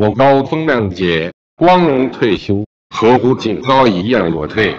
我高风亮节光荣退休合乎警告一样我退。